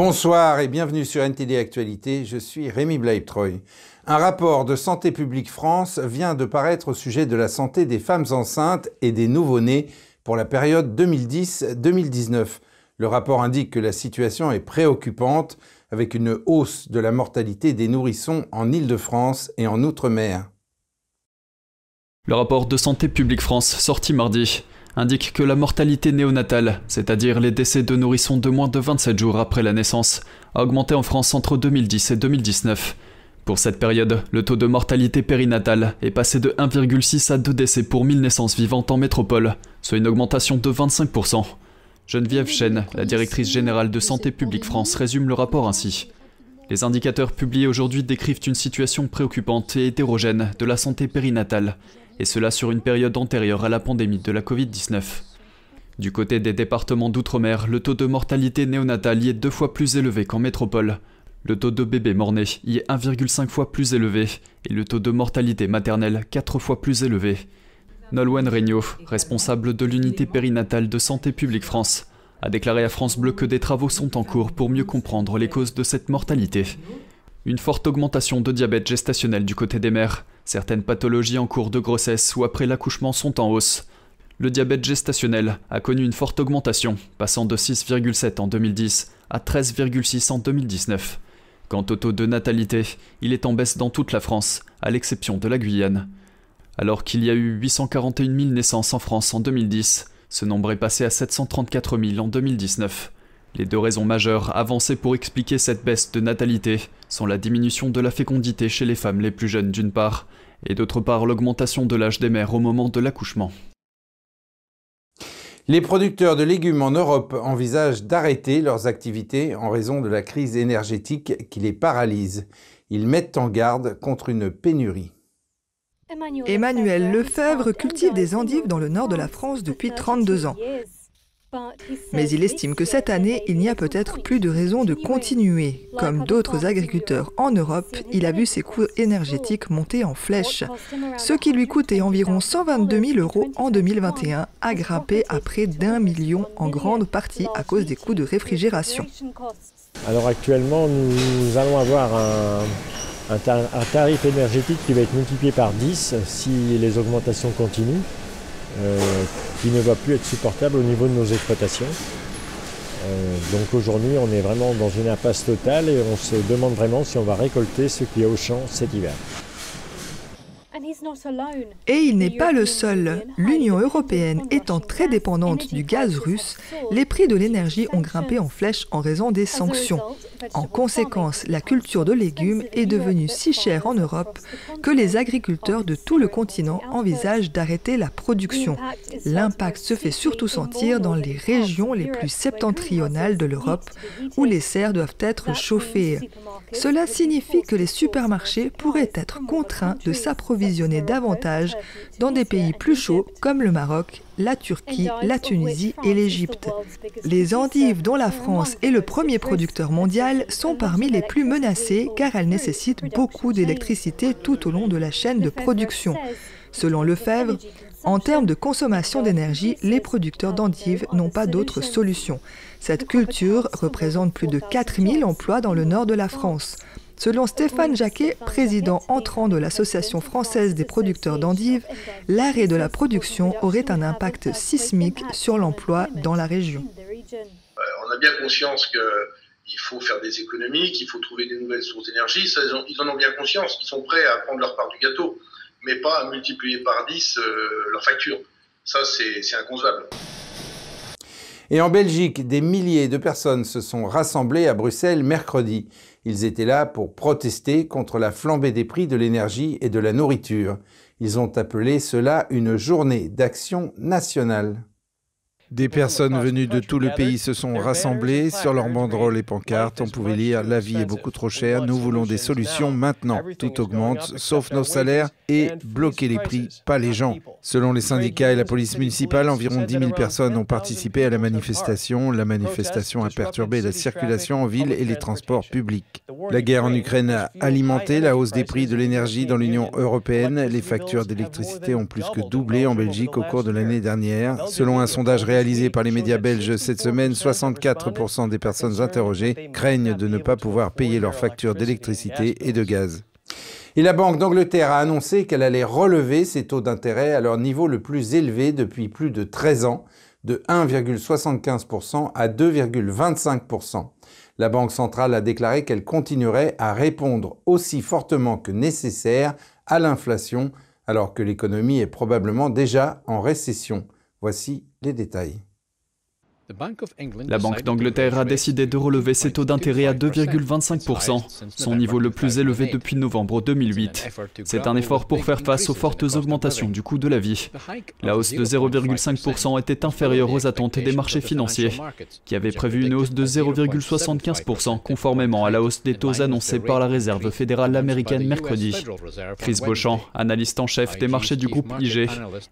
Bonsoir et bienvenue sur NTD Actualité, je suis Rémi Blaibtreuil. Un rapport de Santé publique France vient de paraître au sujet de la santé des femmes enceintes et des nouveau-nés pour la période 2010-2019. Le rapport indique que la situation est préoccupante avec une hausse de la mortalité des nourrissons en Île-de-France et en Outre-mer. Le rapport de Santé publique France sorti mardi indique que la mortalité néonatale, c'est-à-dire les décès de nourrissons de moins de 27 jours après la naissance, a augmenté en France entre 2010 et 2019. Pour cette période, le taux de mortalité périnatale est passé de 1,6 à 2 décès pour 1000 naissances vivantes en métropole, soit une augmentation de 25%. Geneviève Chen, la directrice générale de Santé publique France, résume le rapport ainsi. Les indicateurs publiés aujourd'hui décrivent une situation préoccupante et hétérogène de la santé périnatale, et cela sur une période antérieure à la pandémie de la Covid-19. Du côté des départements d'outre-mer, le taux de mortalité néonatale y est deux fois plus élevé qu'en métropole. Le taux de bébés morts-nés y est 1,5 fois plus élevé et le taux de mortalité maternelle 4 fois plus élevé. Nolwenn Regnault, responsable de l'unité périnatale de Santé publique France, a déclaré à France Bleu que des travaux sont en cours pour mieux comprendre les causes de cette mortalité. Une forte augmentation de diabète gestationnel du côté des mères, Certaines pathologies en cours de grossesse ou après l'accouchement sont en hausse. Le diabète gestationnel a connu une forte augmentation, passant de 6,7 en 2010 à 13,6 en 2019. Quant au taux de natalité, il est en baisse dans toute la France, à l'exception de la Guyane. Alors qu'il y a eu 841 000 naissances en France en 2010, ce nombre est passé à 734 000 en 2019. Les deux raisons majeures avancées pour expliquer cette baisse de natalité sont la diminution de la fécondité chez les femmes les plus jeunes d'une part, et d'autre part l'augmentation de l'âge des mères au moment de l'accouchement. Les producteurs de légumes en Europe envisagent d'arrêter leurs activités en raison de la crise énergétique qui les paralyse. Ils mettent en garde contre une pénurie. Emmanuel Lefebvre cultive des endives dans le nord de la France depuis 32 ans. Mais il estime que cette année, il n'y a peut-être plus de raison de continuer. Comme d'autres agriculteurs en Europe, il a vu ses coûts énergétiques monter en flèche. Ce qui lui coûtait environ 122 000 euros en 2021 a grimpé à près d'un million en grande partie à cause des coûts de réfrigération. Alors actuellement, nous allons avoir un, tarif énergétique qui va être multiplié par 10 si les augmentations continuent. Euh, qui ne va plus être supportable au niveau de nos exploitations. Euh, donc aujourd'hui, on est vraiment dans une impasse totale et on se demande vraiment si on va récolter ce qui est au champ cet hiver. Et il n'est pas le seul. L'Union européenne étant très dépendante du gaz russe, les prix de l'énergie ont grimpé en flèche en raison des sanctions. En conséquence, la culture de légumes est devenue si chère en Europe que les agriculteurs de tout le continent envisagent d'arrêter la production. L'impact se fait surtout sentir dans les régions les plus septentrionales de l'Europe où les serres doivent être chauffées. Cela signifie que les supermarchés pourraient être contraints de s'approvisionner davantage dans des pays plus chauds comme le Maroc, la Turquie, la Tunisie et l'Égypte. Les endives, dont la France est le premier producteur mondial, sont parmi les plus menacées car elles nécessitent beaucoup d'électricité tout au long de la chaîne de production. Selon Lefebvre, en termes de consommation d'énergie, les producteurs d'endives n'ont pas d'autre solution. Cette culture représente plus de 4000 emplois dans le nord de la France. Selon Stéphane Jacquet, président entrant de l'Association française des producteurs d'endives, l'arrêt de la production aurait un impact sismique sur l'emploi dans la région. Euh, on a bien conscience qu'il faut faire des économies, qu'il faut trouver des nouvelles sources d'énergie. Ils en ont bien conscience. Ils sont prêts à prendre leur part du gâteau, mais pas à multiplier par 10 euh, leur facture. Ça, c'est inconcevable. Et en Belgique, des milliers de personnes se sont rassemblées à Bruxelles mercredi. Ils étaient là pour protester contre la flambée des prix de l'énergie et de la nourriture. Ils ont appelé cela une journée d'action nationale. Des personnes venues de tout le pays se sont rassemblées sur leurs banderoles et pancartes. On pouvait lire La vie est beaucoup trop chère, nous voulons des solutions maintenant. Tout augmente, sauf nos salaires et bloquer les prix, pas les gens. Selon les syndicats et la police municipale, environ 10 000 personnes ont participé à la manifestation. La manifestation a perturbé la circulation en ville et les transports publics. La guerre en Ukraine a alimenté la hausse des prix de l'énergie dans l'Union européenne. Les factures d'électricité ont plus que doublé en Belgique au cours de l'année dernière. Selon un sondage réalisé réalisé par les médias belges cette semaine, 64% des personnes interrogées craignent de ne pas pouvoir payer leurs factures d'électricité et de gaz. Et la Banque d'Angleterre a annoncé qu'elle allait relever ses taux d'intérêt à leur niveau le plus élevé depuis plus de 13 ans, de 1,75% à 2,25%. La Banque centrale a déclaré qu'elle continuerait à répondre aussi fortement que nécessaire à l'inflation alors que l'économie est probablement déjà en récession. Voici les détails. La Banque d'Angleterre a décidé de relever ses taux d'intérêt à 2,25%, son niveau le plus élevé depuis novembre 2008. C'est un effort pour faire face aux fortes augmentations du coût de la vie. La hausse de 0,5% était inférieure aux attentes des marchés financiers, qui avaient prévu une hausse de 0,75% conformément à la hausse des taux annoncés par la Réserve fédérale américaine mercredi. Chris Beauchamp, analyste en chef des marchés du groupe IG,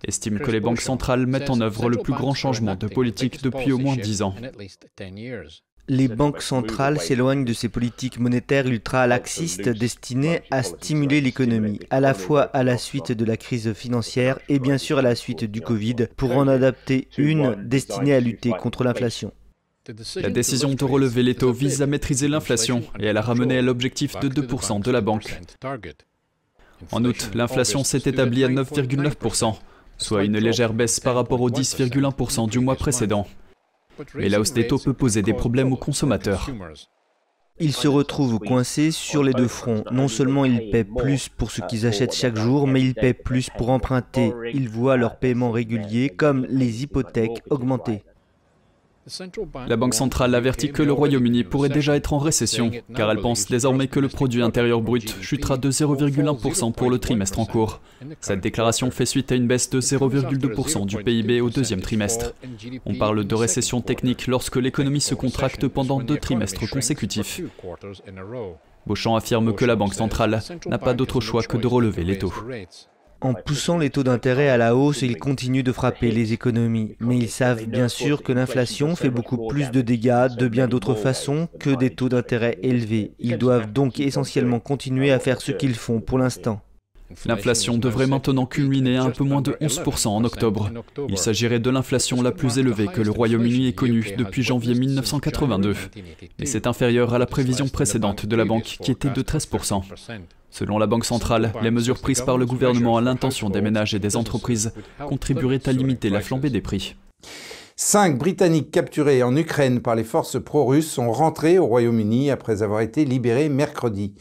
estime que les banques centrales mettent en œuvre le plus grand changement de politique depuis au moins ans. Les banques centrales s'éloignent de ces politiques monétaires ultra-laxistes destinées à stimuler l'économie, à la fois à la suite de la crise financière et bien sûr à la suite du Covid, pour en adapter une destinée à lutter contre l'inflation. La décision de relever les taux vise à maîtriser l'inflation et à la ramener à l'objectif de 2% de la banque. En août, l'inflation s'est établie à 9,9%, soit une légère baisse par rapport aux 10,1% du mois précédent. Mais la hausse des taux peut poser des problèmes aux consommateurs. Ils se retrouvent coincés sur les deux fronts. Non seulement ils paient plus pour ce qu'ils achètent chaque jour, mais ils paient plus pour emprunter. Ils voient leurs paiements réguliers, comme les hypothèques, augmenter. La Banque centrale avertit que le Royaume-Uni pourrait déjà être en récession, car elle pense désormais que le produit intérieur brut chutera de 0,1% pour le trimestre en cours. Cette déclaration fait suite à une baisse de 0,2% du PIB au deuxième trimestre. On parle de récession technique lorsque l'économie se contracte pendant deux trimestres consécutifs. Beauchamp affirme que la Banque centrale n'a pas d'autre choix que de relever les taux. En poussant les taux d'intérêt à la hausse, ils continuent de frapper les économies. Mais ils savent bien sûr que l'inflation fait beaucoup plus de dégâts de bien d'autres façons que des taux d'intérêt élevés. Ils doivent donc essentiellement continuer à faire ce qu'ils font pour l'instant. L'inflation devrait maintenant culminer à un peu moins de 11% en octobre. Il s'agirait de l'inflation la plus élevée que le Royaume-Uni ait connue depuis janvier 1982. Mais c'est inférieur à la prévision précédente de la banque qui était de 13%. Selon la Banque centrale, les mesures prises par le gouvernement à l'intention des ménages et des entreprises contribueraient à limiter la flambée des prix. Cinq Britanniques capturés en Ukraine par les forces pro-russes sont rentrés au Royaume-Uni après avoir été libérés mercredi.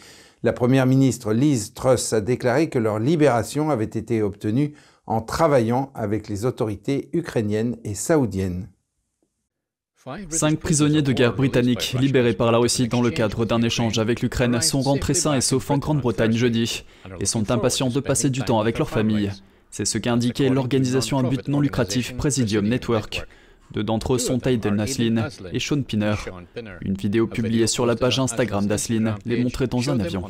La première ministre Liz Truss a déclaré que leur libération avait été obtenue en travaillant avec les autorités ukrainiennes et saoudiennes. Cinq prisonniers de guerre britanniques libérés par la Russie dans le cadre d'un échange avec l'Ukraine sont rentrés sains et saufs en Grande-Bretagne jeudi et sont impatients de passer du temps avec leur famille. C'est ce qu'a indiqué l'organisation à but non lucratif Presidium Network. Deux d'entre eux sont Aiden Aslin et Sean Pinner. Une vidéo publiée sur la page Instagram d'Aslin les montrait dans un avion.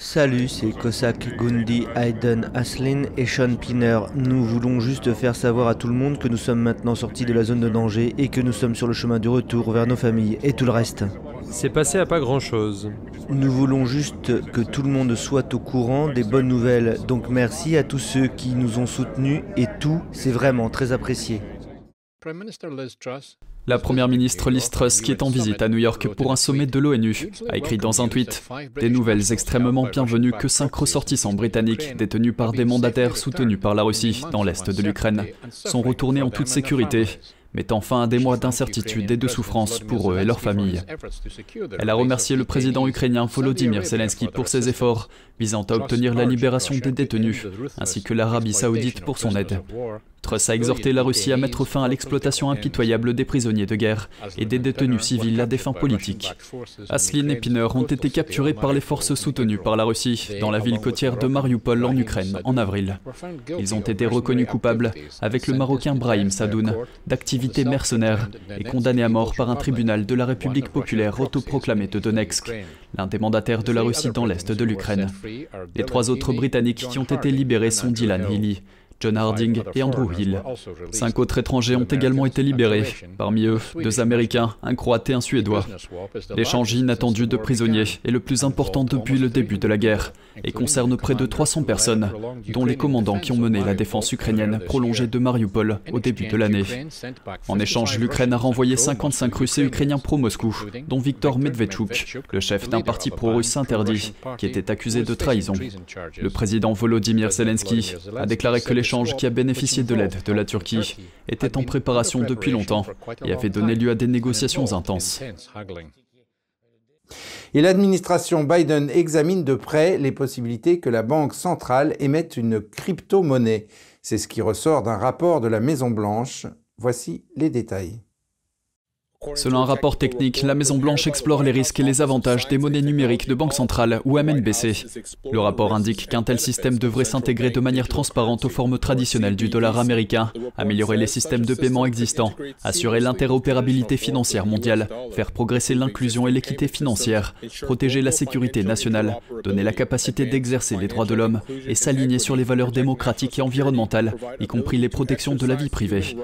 Salut, c'est Cossack Gundi, Aiden Aslin et Sean Pinner. Nous voulons juste faire savoir à tout le monde que nous sommes maintenant sortis de la zone de danger et que nous sommes sur le chemin du retour vers nos familles et tout le reste. C'est passé à pas grand chose. Nous voulons juste que tout le monde soit au courant des bonnes nouvelles. Donc merci à tous ceux qui nous ont soutenus et tout, c'est vraiment très apprécié. La première ministre Liz Truss, qui est en visite à New York pour un sommet de l'ONU, a écrit dans un tweet Des nouvelles extrêmement bienvenues que cinq ressortissants britanniques, détenus par des mandataires soutenus par la Russie dans l'est de l'Ukraine, sont retournés en toute sécurité mettant fin à des mois d'incertitude et de souffrance pour eux et leurs familles. Elle a remercié le président ukrainien Volodymyr Zelensky pour ses efforts visant à obtenir la libération des détenus, ainsi que l'Arabie saoudite pour son aide. Truss a exhorté la Russie à mettre fin à l'exploitation impitoyable des prisonniers de guerre et des détenus civils à des fins politiques. Aslin et Pinner ont été capturés par les forces soutenues par la Russie dans la ville côtière de Mariupol en Ukraine en avril. Ils ont été reconnus coupables, avec le Marocain Brahim Sadoun, d'activités mercenaires et condamnés à mort par un tribunal de la République populaire autoproclamée de Donetsk, l'un des mandataires de la Russie dans l'est de l'Ukraine. Les trois autres Britanniques qui ont été libérés sont Dylan Healy, John Harding et Andrew Hill. Cinq autres étrangers ont également été libérés, parmi eux deux Américains, un Croate et un Suédois. L'échange inattendu de prisonniers est le plus important depuis le début de la guerre et concerne près de 300 personnes, dont les commandants qui ont mené la défense ukrainienne prolongée de Mariupol au début de l'année. En échange, l'Ukraine a renvoyé 55 Russes et Ukrainiens pro-Moscou, dont Viktor Medvedchuk, le chef d'un parti pro-russe interdit, qui était accusé de trahison. Le président Volodymyr Zelensky a déclaré que l'échange qui a bénéficié de l'aide de la Turquie était en préparation depuis longtemps et avait donné lieu à des négociations intenses. Et l'administration Biden examine de près les possibilités que la Banque centrale émette une crypto-monnaie. C'est ce qui ressort d'un rapport de la Maison-Blanche. Voici les détails. Selon un rapport technique, la Maison-Blanche explore les risques et les avantages des monnaies numériques de banque centrale ou MNBC. Le rapport indique qu'un tel système devrait s'intégrer de manière transparente aux formes traditionnelles du dollar américain, améliorer les systèmes de paiement existants, assurer l'interopérabilité financière mondiale, faire progresser l'inclusion et l'équité financière, protéger la sécurité nationale, donner la capacité d'exercer les droits de l'homme et s'aligner sur les valeurs démocratiques et environnementales, y compris les protections de la vie privée.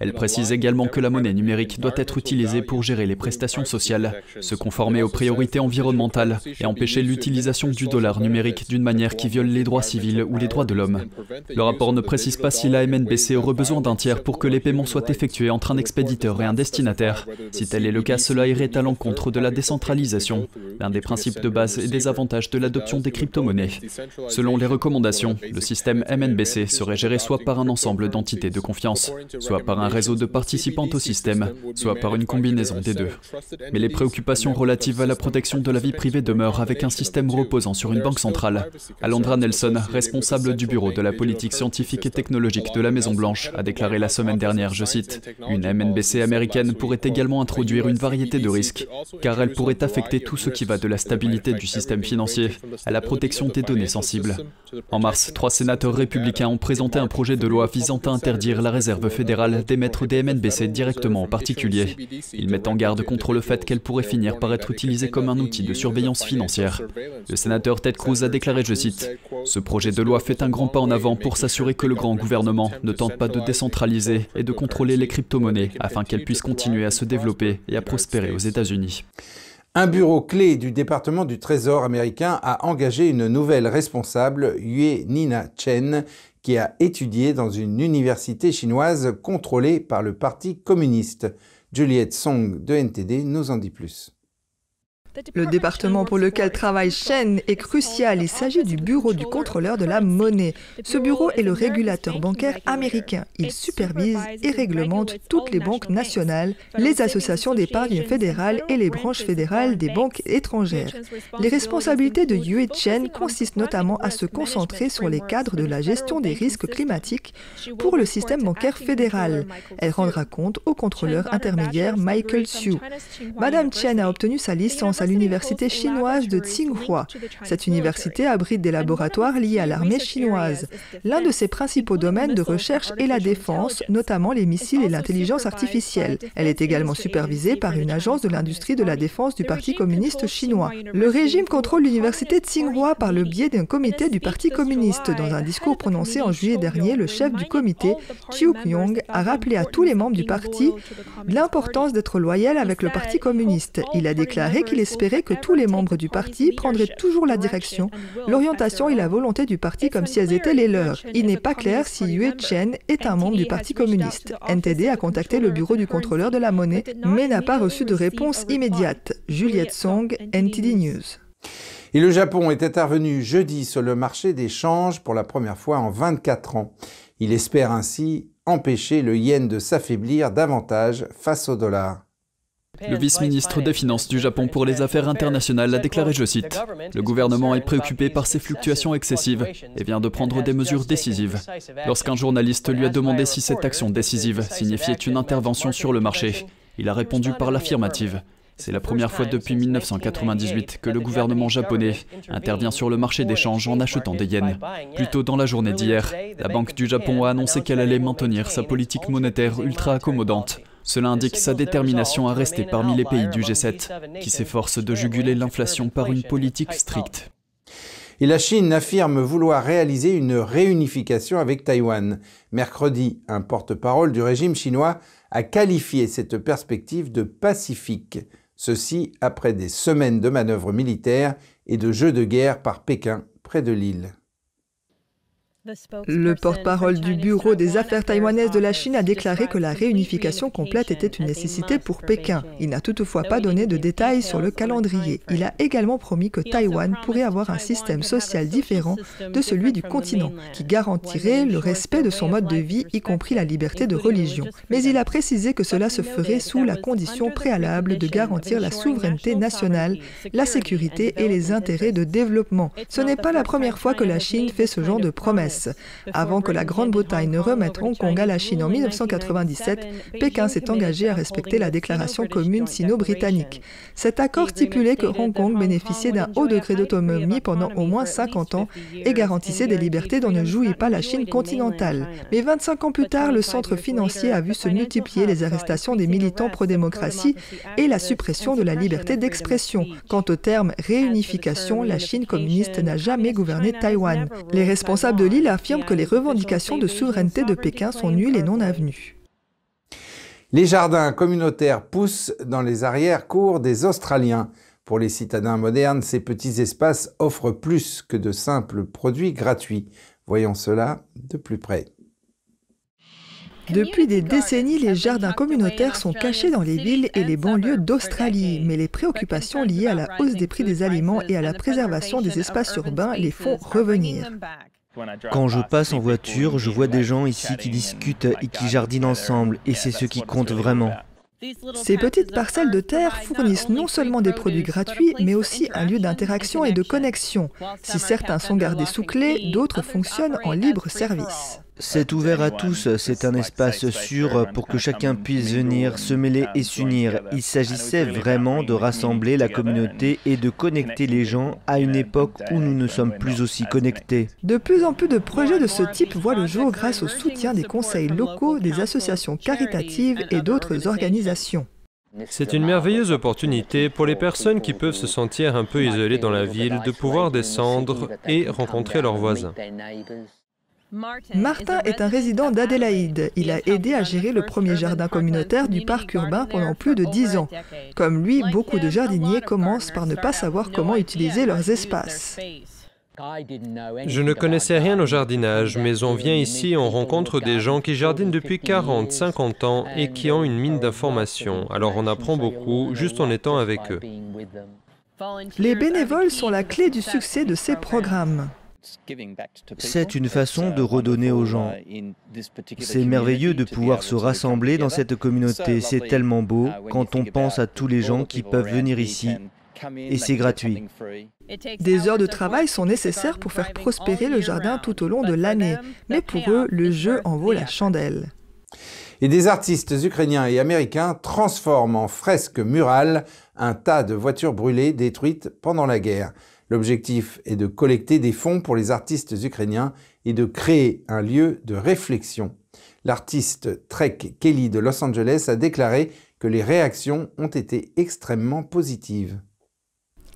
Elle précise également que la monnaie numérique doit être utilisée pour gérer les prestations sociales, se conformer aux priorités environnementales et empêcher l'utilisation du dollar numérique d'une manière qui viole les droits civils ou les droits de l'homme. Le rapport ne précise pas si la MNBC aurait besoin d'un tiers pour que les paiements soient effectués entre un expéditeur et un destinataire. Si tel est le cas, cela irait à l'encontre de la décentralisation, l'un des principes de base et des avantages de l'adoption des crypto-monnaies. Selon les recommandations, le système MNBC serait géré soit par un ensemble d'entités de confiance, soit par un réseau de participants au système, soit par une Mais les préoccupations relatives à la protection de la vie privée demeurent avec un système reposant sur une banque centrale. Alondra Nelson, responsable du bureau de la politique scientifique et technologique de la Maison-Blanche, a déclaré la semaine dernière, je cite, Une MNBC américaine pourrait également introduire une variété de risques, car elle pourrait affecter tout ce qui va de la stabilité du système financier à la protection des données sensibles. En mars, trois sénateurs républicains ont présenté un projet de loi visant à interdire la réserve fédérale d'émettre des MNBC directement en particulier. Ils mettent en garde contre le fait qu'elle pourrait finir par être utilisée comme un outil de surveillance financière. Le sénateur Ted Cruz a déclaré, je cite, Ce projet de loi fait un grand pas en avant pour s'assurer que le grand gouvernement ne tente pas de décentraliser et de contrôler les crypto-monnaies afin qu'elles puissent continuer à se développer et à prospérer aux États-Unis. Un bureau clé du département du Trésor américain a engagé une nouvelle responsable, Yue Nina Chen, qui a étudié dans une université chinoise contrôlée par le Parti communiste. Juliette Song de NTD nous en dit plus. Le département pour lequel travaille Shen est crucial. Il s'agit du bureau du contrôleur de la monnaie. Ce bureau est le régulateur bancaire américain. Il supervise et réglemente toutes les banques nationales, les associations d'épargne fédérales et les branches fédérales des banques étrangères. Les responsabilités de Yue Chen consistent notamment à se concentrer sur les cadres de la gestion des risques climatiques pour le système bancaire fédéral. Elle rendra compte au contrôleur intermédiaire Michael Xu. Madame Chen a obtenu sa licence à l'université chinoise de Tsinghua. Cette université abrite des laboratoires liés à l'armée chinoise. L'un de ses principaux domaines de recherche est la défense, notamment les missiles et l'intelligence artificielle. Elle est également supervisée par une agence de l'industrie de la défense du Parti communiste chinois. Le régime contrôle l'université Tsinghua par le biais d'un comité du Parti communiste. Dans un discours prononcé en juillet dernier, le chef du comité, Chiu Kyung, a rappelé à tous les membres du parti l'importance d'être loyal avec le Parti communiste. Il a déclaré qu'il espérait que tous les membres du parti prendraient toujours la direction, l'orientation et la volonté du parti comme si elles étaient les leurs. Il n'est pas clair si Yue Chen est un membre du Parti communiste. NTD a contacté le bureau du contrôleur de la monnaie, mais n'a pas reçu de réponse immédiate. Juliette Song, NTD News. Et le Japon est intervenu jeudi sur le marché des changes pour la première fois en 24 ans. Il espère ainsi empêcher le yen de s'affaiblir davantage face au dollar. Le vice-ministre des Finances du Japon pour les affaires internationales a déclaré, je cite, Le gouvernement est préoccupé par ces fluctuations excessives et vient de prendre des mesures décisives. Lorsqu'un journaliste lui a demandé si cette action décisive signifiait une intervention sur le marché, il a répondu par l'affirmative. C'est la première fois depuis 1998 que le gouvernement japonais intervient sur le marché d'échange en achetant des yens. Plus tôt dans la journée d'hier, la Banque du Japon a annoncé qu'elle allait maintenir sa politique monétaire ultra accommodante. Cela indique sa détermination à rester parmi les pays du G7, qui s'efforcent de juguler l'inflation par une politique stricte. Et la Chine affirme vouloir réaliser une réunification avec Taïwan. Mercredi, un porte-parole du régime chinois a qualifié cette perspective de pacifique. Ceci après des semaines de manœuvres militaires et de jeux de guerre par Pékin près de l'île. Le porte-parole du Bureau des affaires taïwanaises de la Chine a déclaré que la réunification complète était une nécessité pour Pékin. Il n'a toutefois pas donné de détails sur le calendrier. Il a également promis que Taïwan pourrait avoir un système social différent de celui du continent, qui garantirait le respect de son mode de vie, y compris la liberté de religion. Mais il a précisé que cela se ferait sous la condition préalable de garantir la souveraineté nationale, la sécurité et les intérêts de développement. Ce n'est pas la première fois que la Chine fait ce genre de promesses. Avant que la Grande-Bretagne ne remette Hong Kong à la Chine en 1997, Pékin s'est engagé à respecter la déclaration commune sino-britannique. Cet accord stipulait que Hong Kong bénéficiait d'un haut degré d'autonomie pendant au moins 50 ans et garantissait des libertés dont ne jouit pas la Chine continentale. Mais 25 ans plus tard, le centre financier a vu se multiplier les arrestations des militants pro-démocratie et la suppression de la liberté d'expression. Quant au terme réunification, la Chine communiste n'a jamais gouverné Taïwan. Les responsables de l'île il affirme que les revendications de souveraineté de Pékin sont nulles et non avenues. Les jardins communautaires poussent dans les arrière-cours des Australiens. Pour les citadins modernes, ces petits espaces offrent plus que de simples produits gratuits. Voyons cela de plus près. Depuis des décennies, les jardins communautaires sont cachés dans les villes et les banlieues d'Australie, mais les préoccupations liées à la hausse des prix des aliments et à la préservation des espaces urbains les font revenir. Quand je passe en voiture, je vois des gens ici qui discutent et qui jardinent ensemble, et c'est ce qui compte vraiment. Ces petites parcelles de terre fournissent non seulement des produits gratuits, mais aussi un lieu d'interaction et de connexion. Si certains sont gardés sous clé, d'autres fonctionnent en libre service. C'est ouvert à tous, c'est un espace sûr pour que chacun puisse venir, se mêler et s'unir. Il s'agissait vraiment de rassembler la communauté et de connecter les gens à une époque où nous ne sommes plus aussi connectés. De plus en plus de projets de ce type voient le jour grâce au soutien des conseils locaux, des associations caritatives et d'autres organisations. C'est une merveilleuse opportunité pour les personnes qui peuvent se sentir un peu isolées dans la ville de pouvoir descendre et rencontrer leurs voisins. Martin est un résident d'Adélaïde. Il a aidé à gérer le premier jardin communautaire du parc urbain pendant plus de dix ans. Comme lui, beaucoup de jardiniers commencent par ne pas savoir comment utiliser leurs espaces. Je ne connaissais rien au jardinage, mais on vient ici et on rencontre des gens qui jardinent depuis 40, 50 ans et qui ont une mine d'informations. Alors on apprend beaucoup juste en étant avec eux. Les bénévoles sont la clé du succès de ces programmes. C'est une façon de redonner aux gens. C'est merveilleux de pouvoir se rassembler dans cette communauté. C'est tellement beau quand on pense à tous les gens qui peuvent venir ici. Et c'est gratuit. Des heures de travail sont nécessaires pour faire prospérer le jardin tout au long de l'année. Mais pour eux, le jeu en vaut la chandelle. Et des artistes ukrainiens et américains transforment en fresque murale un tas de voitures brûlées détruites pendant la guerre. L'objectif est de collecter des fonds pour les artistes ukrainiens et de créer un lieu de réflexion. L'artiste Trek Kelly de Los Angeles a déclaré que les réactions ont été extrêmement positives.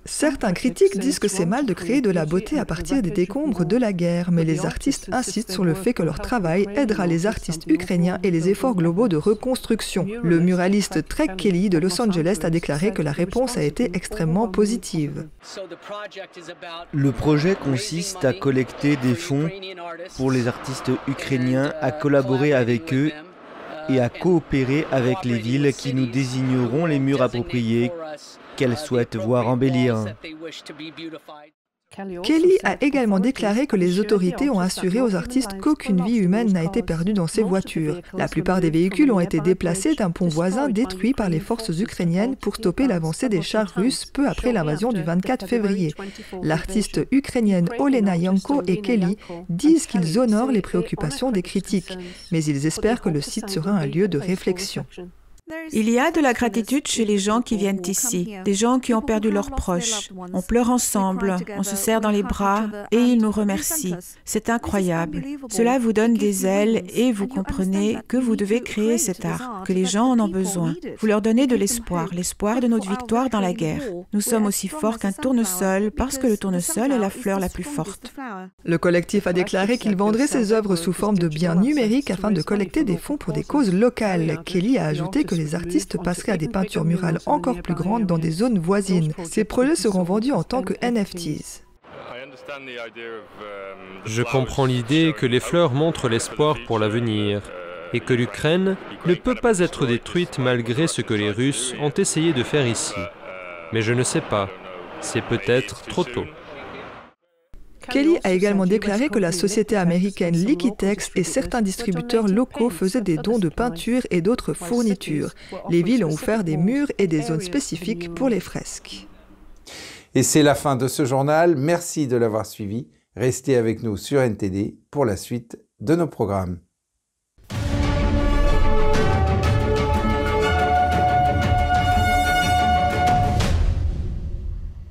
Certains critiques disent que c'est mal de créer de la beauté à partir des décombres de la guerre, mais les artistes insistent sur le fait que leur travail aidera les artistes ukrainiens et les efforts globaux de reconstruction. Le muraliste Trek Kelly de Los Angeles a déclaré que la réponse a été extrêmement positive. Le projet consiste à collecter des fonds pour les artistes ukrainiens, à collaborer avec eux et à coopérer avec les villes qui nous désigneront les murs appropriés qu'elles souhaitent voir embellir. Kelly a également déclaré que les autorités ont assuré aux artistes qu'aucune vie humaine n'a été perdue dans ces voitures. La plupart des véhicules ont été déplacés d'un pont voisin détruit par les forces ukrainiennes pour stopper l'avancée des chars russes peu après l'invasion du 24 février. L'artiste ukrainienne Olena Yanko et Kelly disent qu'ils honorent les préoccupations des critiques, mais ils espèrent que le site sera un lieu de réflexion. Il y a de la gratitude chez les gens qui viennent ici, des gens qui ont perdu leurs proches. On pleure ensemble, on se serre dans les bras et ils nous remercient. C'est incroyable. Cela vous donne des ailes et vous comprenez que vous devez créer cet art, que les gens en ont besoin. Vous leur donnez de l'espoir, l'espoir de notre victoire dans la guerre. Nous sommes aussi forts qu'un tournesol parce que le tournesol est la fleur la plus forte. Le collectif a déclaré qu'il vendrait ses œuvres sous forme de biens numériques afin de collecter des fonds pour des causes locales. Kelly a ajouté que les artistes passeraient à des peintures murales encore plus grandes dans des zones voisines. Ces projets seront vendus en tant que NFTs. Je comprends l'idée que les fleurs montrent l'espoir pour l'avenir et que l'Ukraine ne peut pas être détruite malgré ce que les Russes ont essayé de faire ici. Mais je ne sais pas, c'est peut-être trop tôt. Kelly a également déclaré que la société américaine Liquitex et certains distributeurs locaux faisaient des dons de peinture et d'autres fournitures. Les villes ont offert des murs et des zones spécifiques pour les fresques. Et c'est la fin de ce journal. Merci de l'avoir suivi. Restez avec nous sur NTD pour la suite de nos programmes.